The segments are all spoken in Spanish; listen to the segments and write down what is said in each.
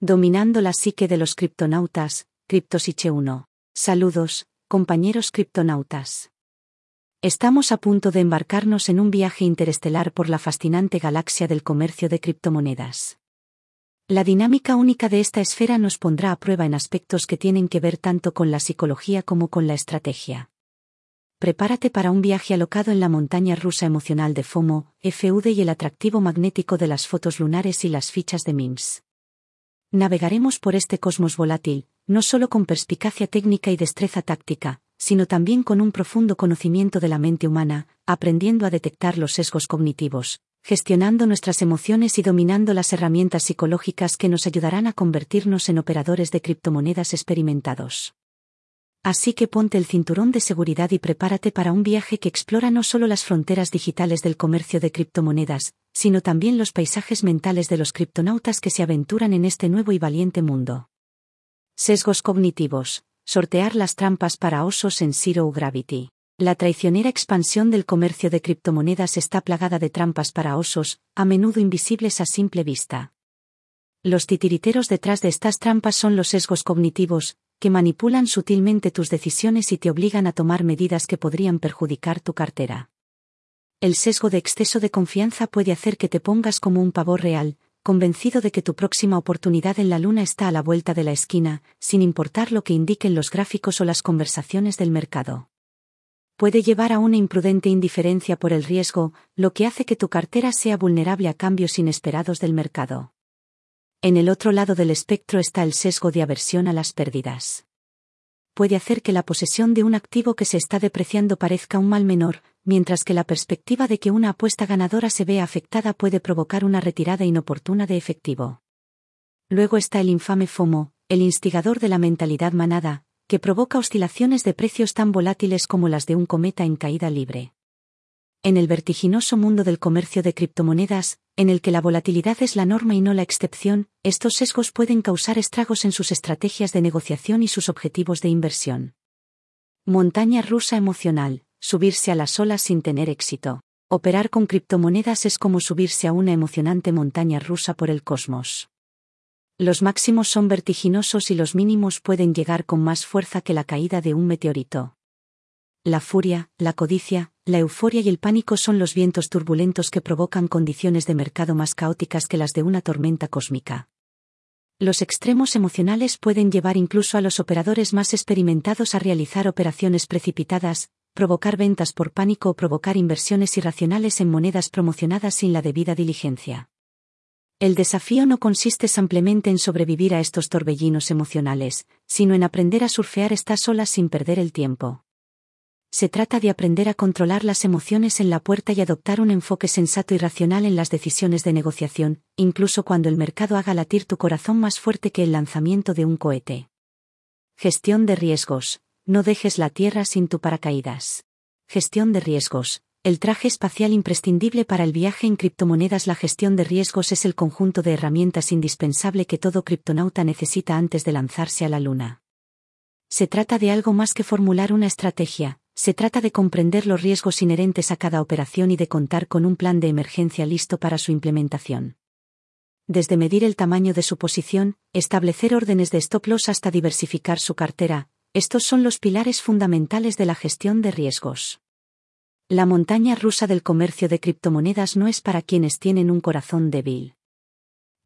Dominando la psique de los criptonautas, Criptosiche 1. Saludos, compañeros criptonautas. Estamos a punto de embarcarnos en un viaje interestelar por la fascinante galaxia del comercio de criptomonedas. La dinámica única de esta esfera nos pondrá a prueba en aspectos que tienen que ver tanto con la psicología como con la estrategia. Prepárate para un viaje alocado en la montaña rusa emocional de FOMO, FUD y el atractivo magnético de las fotos lunares y las fichas de MIMS. Navegaremos por este cosmos volátil, no solo con perspicacia técnica y destreza táctica, sino también con un profundo conocimiento de la mente humana, aprendiendo a detectar los sesgos cognitivos, gestionando nuestras emociones y dominando las herramientas psicológicas que nos ayudarán a convertirnos en operadores de criptomonedas experimentados. Así que ponte el cinturón de seguridad y prepárate para un viaje que explora no solo las fronteras digitales del comercio de criptomonedas, sino también los paisajes mentales de los criptonautas que se aventuran en este nuevo y valiente mundo. Sesgos cognitivos. Sortear las trampas para osos en Zero Gravity. La traicionera expansión del comercio de criptomonedas está plagada de trampas para osos, a menudo invisibles a simple vista. Los titiriteros detrás de estas trampas son los sesgos cognitivos, que manipulan sutilmente tus decisiones y te obligan a tomar medidas que podrían perjudicar tu cartera. El sesgo de exceso de confianza puede hacer que te pongas como un pavor real, convencido de que tu próxima oportunidad en la luna está a la vuelta de la esquina, sin importar lo que indiquen los gráficos o las conversaciones del mercado. Puede llevar a una imprudente indiferencia por el riesgo, lo que hace que tu cartera sea vulnerable a cambios inesperados del mercado. En el otro lado del espectro está el sesgo de aversión a las pérdidas puede hacer que la posesión de un activo que se está depreciando parezca un mal menor, mientras que la perspectiva de que una apuesta ganadora se vea afectada puede provocar una retirada inoportuna de efectivo. Luego está el infame FOMO, el instigador de la mentalidad manada, que provoca oscilaciones de precios tan volátiles como las de un cometa en caída libre. En el vertiginoso mundo del comercio de criptomonedas, en el que la volatilidad es la norma y no la excepción, estos sesgos pueden causar estragos en sus estrategias de negociación y sus objetivos de inversión. Montaña rusa emocional, subirse a las olas sin tener éxito. Operar con criptomonedas es como subirse a una emocionante montaña rusa por el cosmos. Los máximos son vertiginosos y los mínimos pueden llegar con más fuerza que la caída de un meteorito. La furia, la codicia, la euforia y el pánico son los vientos turbulentos que provocan condiciones de mercado más caóticas que las de una tormenta cósmica. Los extremos emocionales pueden llevar incluso a los operadores más experimentados a realizar operaciones precipitadas, provocar ventas por pánico o provocar inversiones irracionales en monedas promocionadas sin la debida diligencia. El desafío no consiste simplemente en sobrevivir a estos torbellinos emocionales, sino en aprender a surfear estas olas sin perder el tiempo. Se trata de aprender a controlar las emociones en la puerta y adoptar un enfoque sensato y racional en las decisiones de negociación, incluso cuando el mercado haga latir tu corazón más fuerte que el lanzamiento de un cohete. Gestión de riesgos. No dejes la Tierra sin tu paracaídas. Gestión de riesgos. El traje espacial imprescindible para el viaje en criptomonedas. La gestión de riesgos es el conjunto de herramientas indispensable que todo criptonauta necesita antes de lanzarse a la Luna. Se trata de algo más que formular una estrategia, se trata de comprender los riesgos inherentes a cada operación y de contar con un plan de emergencia listo para su implementación. Desde medir el tamaño de su posición, establecer órdenes de stop loss hasta diversificar su cartera, estos son los pilares fundamentales de la gestión de riesgos. La montaña rusa del comercio de criptomonedas no es para quienes tienen un corazón débil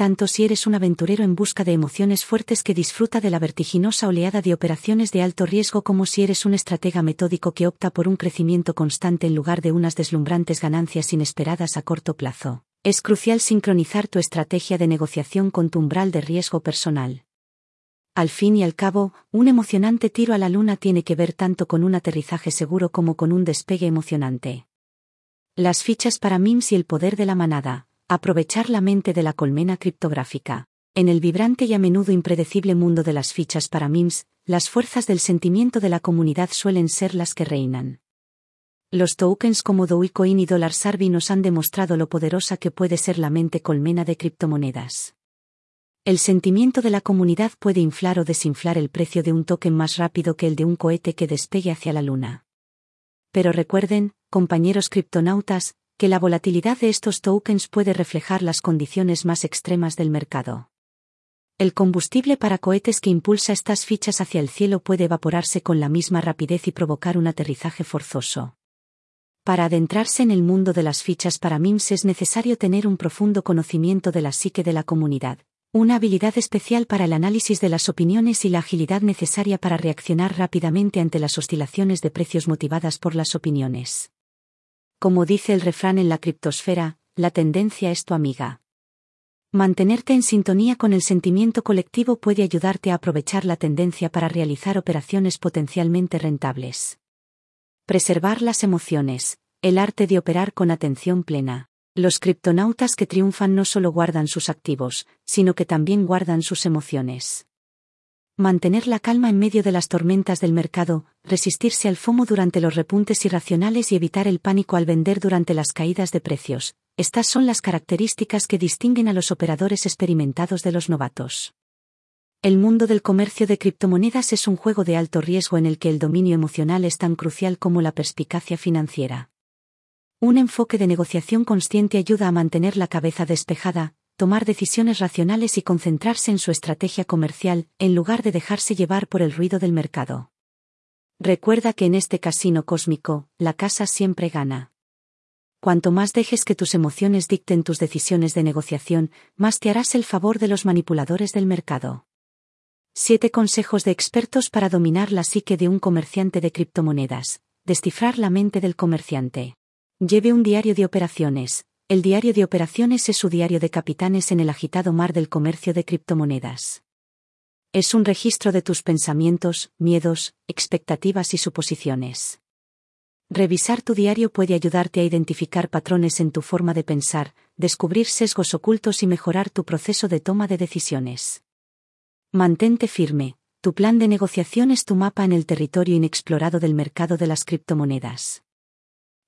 tanto si eres un aventurero en busca de emociones fuertes que disfruta de la vertiginosa oleada de operaciones de alto riesgo como si eres un estratega metódico que opta por un crecimiento constante en lugar de unas deslumbrantes ganancias inesperadas a corto plazo. Es crucial sincronizar tu estrategia de negociación con tu umbral de riesgo personal. Al fin y al cabo, un emocionante tiro a la luna tiene que ver tanto con un aterrizaje seguro como con un despegue emocionante. Las fichas para MIMS y el poder de la manada. Aprovechar la mente de la colmena criptográfica. En el vibrante y a menudo impredecible mundo de las fichas para MIMS, las fuerzas del sentimiento de la comunidad suelen ser las que reinan. Los tokens como Dogecoin y Dollar Sarvi nos han demostrado lo poderosa que puede ser la mente colmena de criptomonedas. El sentimiento de la comunidad puede inflar o desinflar el precio de un token más rápido que el de un cohete que despegue hacia la luna. Pero recuerden, compañeros criptonautas, que la volatilidad de estos tokens puede reflejar las condiciones más extremas del mercado. El combustible para cohetes que impulsa estas fichas hacia el cielo puede evaporarse con la misma rapidez y provocar un aterrizaje forzoso. Para adentrarse en el mundo de las fichas para MIMS es necesario tener un profundo conocimiento de la psique de la comunidad, una habilidad especial para el análisis de las opiniones y la agilidad necesaria para reaccionar rápidamente ante las oscilaciones de precios motivadas por las opiniones. Como dice el refrán en la criptosfera, la tendencia es tu amiga. Mantenerte en sintonía con el sentimiento colectivo puede ayudarte a aprovechar la tendencia para realizar operaciones potencialmente rentables. Preservar las emociones, el arte de operar con atención plena. Los criptonautas que triunfan no solo guardan sus activos, sino que también guardan sus emociones. Mantener la calma en medio de las tormentas del mercado, resistirse al FOMO durante los repuntes irracionales y evitar el pánico al vender durante las caídas de precios, estas son las características que distinguen a los operadores experimentados de los novatos. El mundo del comercio de criptomonedas es un juego de alto riesgo en el que el dominio emocional es tan crucial como la perspicacia financiera. Un enfoque de negociación consciente ayuda a mantener la cabeza despejada, tomar decisiones racionales y concentrarse en su estrategia comercial, en lugar de dejarse llevar por el ruido del mercado. Recuerda que en este casino cósmico, la casa siempre gana. Cuanto más dejes que tus emociones dicten tus decisiones de negociación, más te harás el favor de los manipuladores del mercado. 7 consejos de expertos para dominar la psique de un comerciante de criptomonedas. Descifrar la mente del comerciante. Lleve un diario de operaciones. El diario de operaciones es su diario de capitanes en el agitado mar del comercio de criptomonedas. Es un registro de tus pensamientos, miedos, expectativas y suposiciones. Revisar tu diario puede ayudarte a identificar patrones en tu forma de pensar, descubrir sesgos ocultos y mejorar tu proceso de toma de decisiones. Mantente firme, tu plan de negociación es tu mapa en el territorio inexplorado del mercado de las criptomonedas.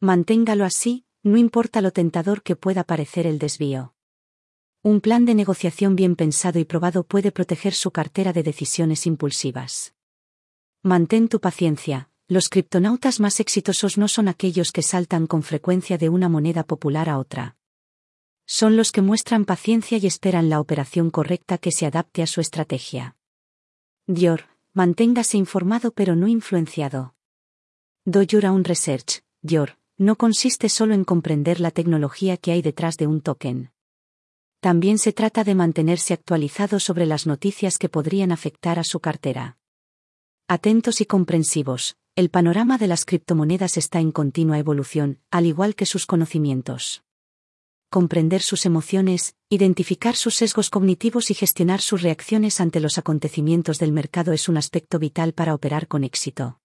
Manténgalo así, no importa lo tentador que pueda parecer el desvío. Un plan de negociación bien pensado y probado puede proteger su cartera de decisiones impulsivas. Mantén tu paciencia, los criptonautas más exitosos no son aquellos que saltan con frecuencia de una moneda popular a otra. Son los que muestran paciencia y esperan la operación correcta que se adapte a su estrategia. Dior, manténgase informado pero no influenciado. Do your own research, Dior, no consiste solo en comprender la tecnología que hay detrás de un token. También se trata de mantenerse actualizado sobre las noticias que podrían afectar a su cartera. Atentos y comprensivos, el panorama de las criptomonedas está en continua evolución, al igual que sus conocimientos. Comprender sus emociones, identificar sus sesgos cognitivos y gestionar sus reacciones ante los acontecimientos del mercado es un aspecto vital para operar con éxito.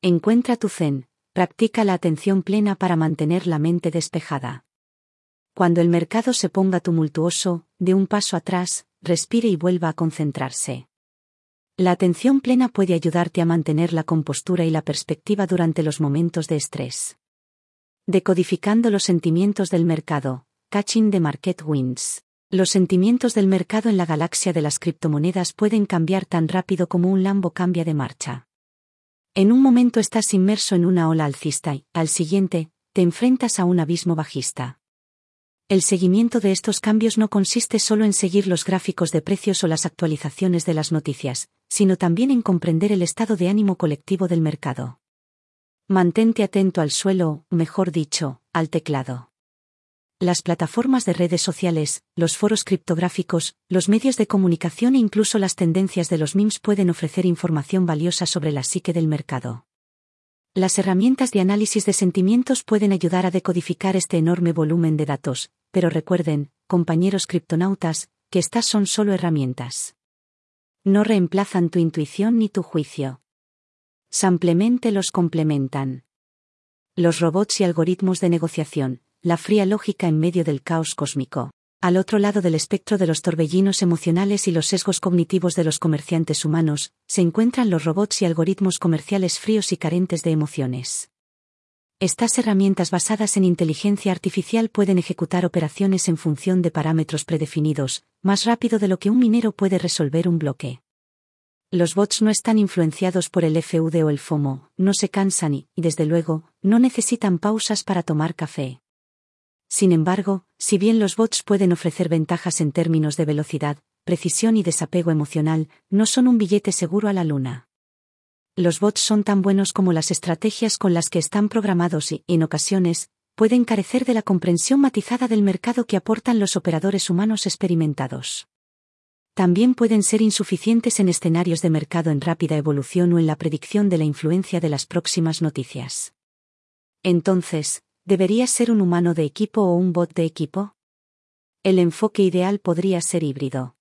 Encuentra tu zen, practica la atención plena para mantener la mente despejada. Cuando el mercado se ponga tumultuoso, de un paso atrás, respire y vuelva a concentrarse. La atención plena puede ayudarte a mantener la compostura y la perspectiva durante los momentos de estrés. Decodificando los sentimientos del mercado, Catching the Market Winds. Los sentimientos del mercado en la galaxia de las criptomonedas pueden cambiar tan rápido como un lambo cambia de marcha. En un momento estás inmerso en una ola alcista y, al siguiente, te enfrentas a un abismo bajista. El seguimiento de estos cambios no consiste solo en seguir los gráficos de precios o las actualizaciones de las noticias, sino también en comprender el estado de ánimo colectivo del mercado. Mantente atento al suelo, mejor dicho, al teclado. Las plataformas de redes sociales, los foros criptográficos, los medios de comunicación e incluso las tendencias de los memes pueden ofrecer información valiosa sobre la psique del mercado. Las herramientas de análisis de sentimientos pueden ayudar a decodificar este enorme volumen de datos, pero recuerden, compañeros criptonautas, que estas son solo herramientas. No reemplazan tu intuición ni tu juicio. Simplemente los complementan. Los robots y algoritmos de negociación, la fría lógica en medio del caos cósmico. Al otro lado del espectro de los torbellinos emocionales y los sesgos cognitivos de los comerciantes humanos, se encuentran los robots y algoritmos comerciales fríos y carentes de emociones. Estas herramientas basadas en inteligencia artificial pueden ejecutar operaciones en función de parámetros predefinidos, más rápido de lo que un minero puede resolver un bloque. Los bots no están influenciados por el FUD o el FOMO, no se cansan y, desde luego, no necesitan pausas para tomar café. Sin embargo, si bien los bots pueden ofrecer ventajas en términos de velocidad, precisión y desapego emocional, no son un billete seguro a la luna. Los bots son tan buenos como las estrategias con las que están programados y, en ocasiones, pueden carecer de la comprensión matizada del mercado que aportan los operadores humanos experimentados. También pueden ser insuficientes en escenarios de mercado en rápida evolución o en la predicción de la influencia de las próximas noticias. Entonces, ¿deberías ser un humano de equipo o un bot de equipo? El enfoque ideal podría ser híbrido.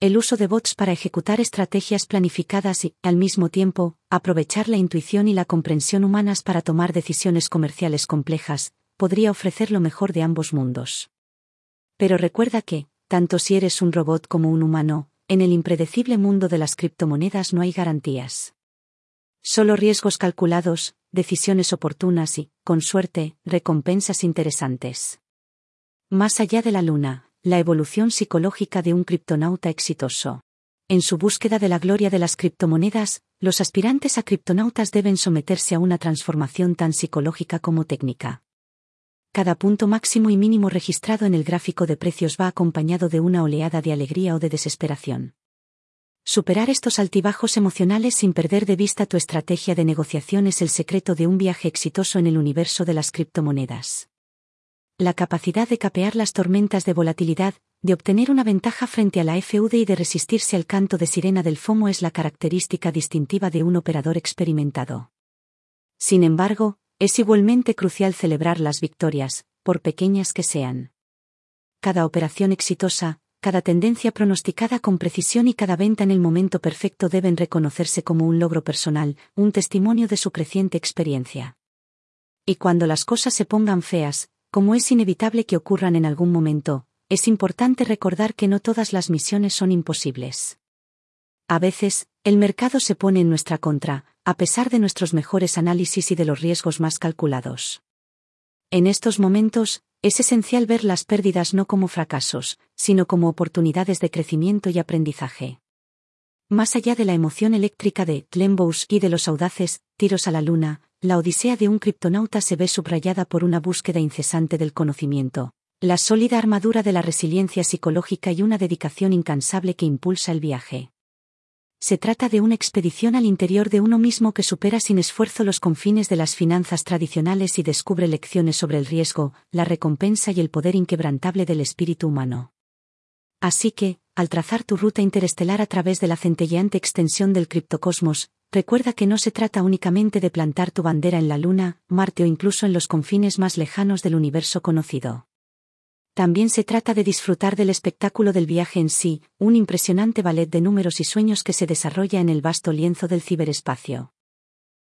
El uso de bots para ejecutar estrategias planificadas y, al mismo tiempo, aprovechar la intuición y la comprensión humanas para tomar decisiones comerciales complejas, podría ofrecer lo mejor de ambos mundos. Pero recuerda que, tanto si eres un robot como un humano, en el impredecible mundo de las criptomonedas no hay garantías. Solo riesgos calculados, decisiones oportunas y, con suerte, recompensas interesantes. Más allá de la luna, la evolución psicológica de un criptonauta exitoso. En su búsqueda de la gloria de las criptomonedas, los aspirantes a criptonautas deben someterse a una transformación tan psicológica como técnica. Cada punto máximo y mínimo registrado en el gráfico de precios va acompañado de una oleada de alegría o de desesperación. Superar estos altibajos emocionales sin perder de vista tu estrategia de negociación es el secreto de un viaje exitoso en el universo de las criptomonedas la capacidad de capear las tormentas de volatilidad, de obtener una ventaja frente a la FUD y de resistirse al canto de sirena del FOMO es la característica distintiva de un operador experimentado. Sin embargo, es igualmente crucial celebrar las victorias, por pequeñas que sean. Cada operación exitosa, cada tendencia pronosticada con precisión y cada venta en el momento perfecto deben reconocerse como un logro personal, un testimonio de su creciente experiencia. Y cuando las cosas se pongan feas, como es inevitable que ocurran en algún momento, es importante recordar que no todas las misiones son imposibles. A veces, el mercado se pone en nuestra contra, a pesar de nuestros mejores análisis y de los riesgos más calculados. En estos momentos, es esencial ver las pérdidas no como fracasos, sino como oportunidades de crecimiento y aprendizaje. Más allá de la emoción eléctrica de Tlenbous y de los audaces tiros a la luna, la odisea de un criptonauta se ve subrayada por una búsqueda incesante del conocimiento, la sólida armadura de la resiliencia psicológica y una dedicación incansable que impulsa el viaje. Se trata de una expedición al interior de uno mismo que supera sin esfuerzo los confines de las finanzas tradicionales y descubre lecciones sobre el riesgo, la recompensa y el poder inquebrantable del espíritu humano. Así que, al trazar tu ruta interestelar a través de la centelleante extensión del criptocosmos, Recuerda que no se trata únicamente de plantar tu bandera en la Luna, Marte o incluso en los confines más lejanos del universo conocido. También se trata de disfrutar del espectáculo del viaje en sí, un impresionante ballet de números y sueños que se desarrolla en el vasto lienzo del ciberespacio.